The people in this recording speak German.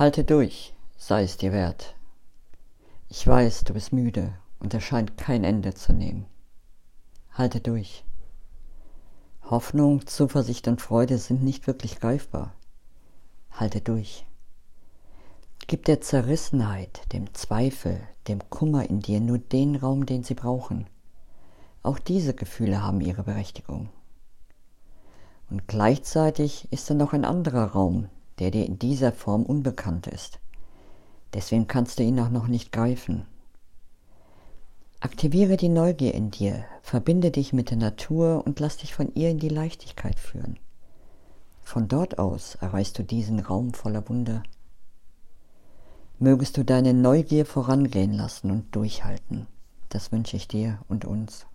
Halte durch, sei es dir wert. Ich weiß, du bist müde und es scheint kein Ende zu nehmen. Halte durch. Hoffnung, Zuversicht und Freude sind nicht wirklich greifbar. Halte durch. Gib der Zerrissenheit, dem Zweifel, dem Kummer in dir nur den Raum, den sie brauchen. Auch diese Gefühle haben ihre Berechtigung. Und gleichzeitig ist da noch ein anderer Raum, der dir in dieser Form unbekannt ist. Deswegen kannst du ihn auch noch nicht greifen. Aktiviere die Neugier in dir, verbinde dich mit der Natur und lass dich von ihr in die Leichtigkeit führen. Von dort aus erreichst du diesen Raum voller Wunder. Mögest du deine Neugier vorangehen lassen und durchhalten. Das wünsche ich dir und uns.